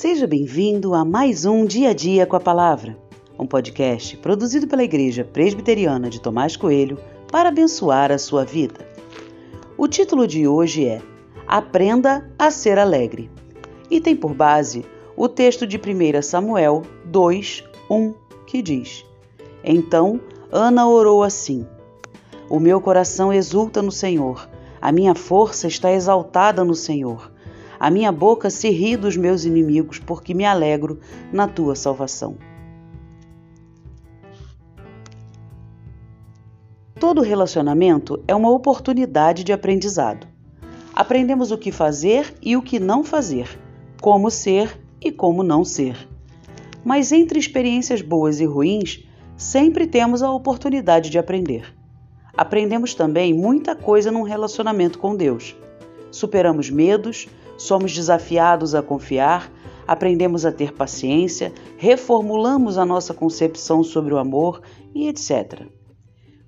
Seja bem-vindo a mais um Dia a Dia com a Palavra, um podcast produzido pela Igreja Presbiteriana de Tomás Coelho para abençoar a sua vida. O título de hoje é Aprenda a ser alegre e tem por base o texto de 1 Samuel 2, 1, que diz: Então Ana orou assim: O meu coração exulta no Senhor, a minha força está exaltada no Senhor. A minha boca se ri dos meus inimigos, porque me alegro na tua salvação. Todo relacionamento é uma oportunidade de aprendizado. Aprendemos o que fazer e o que não fazer, como ser e como não ser. Mas entre experiências boas e ruins, sempre temos a oportunidade de aprender. Aprendemos também muita coisa num relacionamento com Deus. Superamos medos, somos desafiados a confiar, aprendemos a ter paciência, reformulamos a nossa concepção sobre o amor e etc.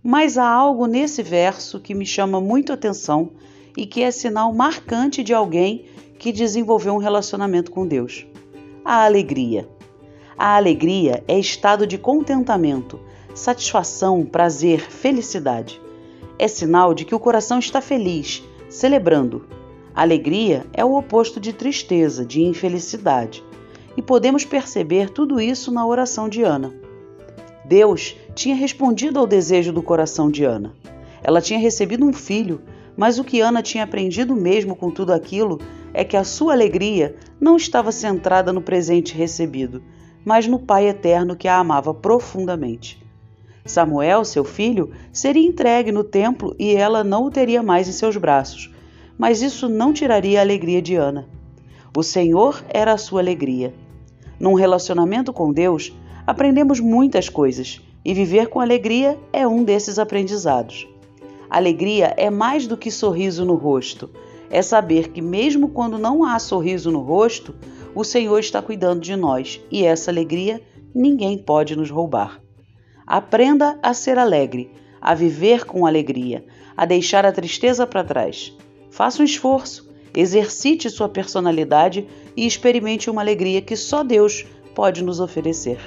Mas há algo nesse verso que me chama muito atenção e que é sinal marcante de alguém que desenvolveu um relacionamento com Deus: a alegria. A alegria é estado de contentamento, satisfação, prazer, felicidade. É sinal de que o coração está feliz, celebrando Alegria é o oposto de tristeza, de infelicidade. E podemos perceber tudo isso na oração de Ana. Deus tinha respondido ao desejo do coração de Ana. Ela tinha recebido um filho, mas o que Ana tinha aprendido mesmo com tudo aquilo é que a sua alegria não estava centrada no presente recebido, mas no Pai eterno que a amava profundamente. Samuel, seu filho, seria entregue no templo e ela não o teria mais em seus braços, mas isso não tiraria a alegria de Ana. O Senhor era a sua alegria. Num relacionamento com Deus, aprendemos muitas coisas e viver com alegria é um desses aprendizados. Alegria é mais do que sorriso no rosto, é saber que, mesmo quando não há sorriso no rosto, o Senhor está cuidando de nós e essa alegria ninguém pode nos roubar. Aprenda a ser alegre, a viver com alegria, a deixar a tristeza para trás. Faça um esforço, exercite sua personalidade e experimente uma alegria que só Deus pode nos oferecer.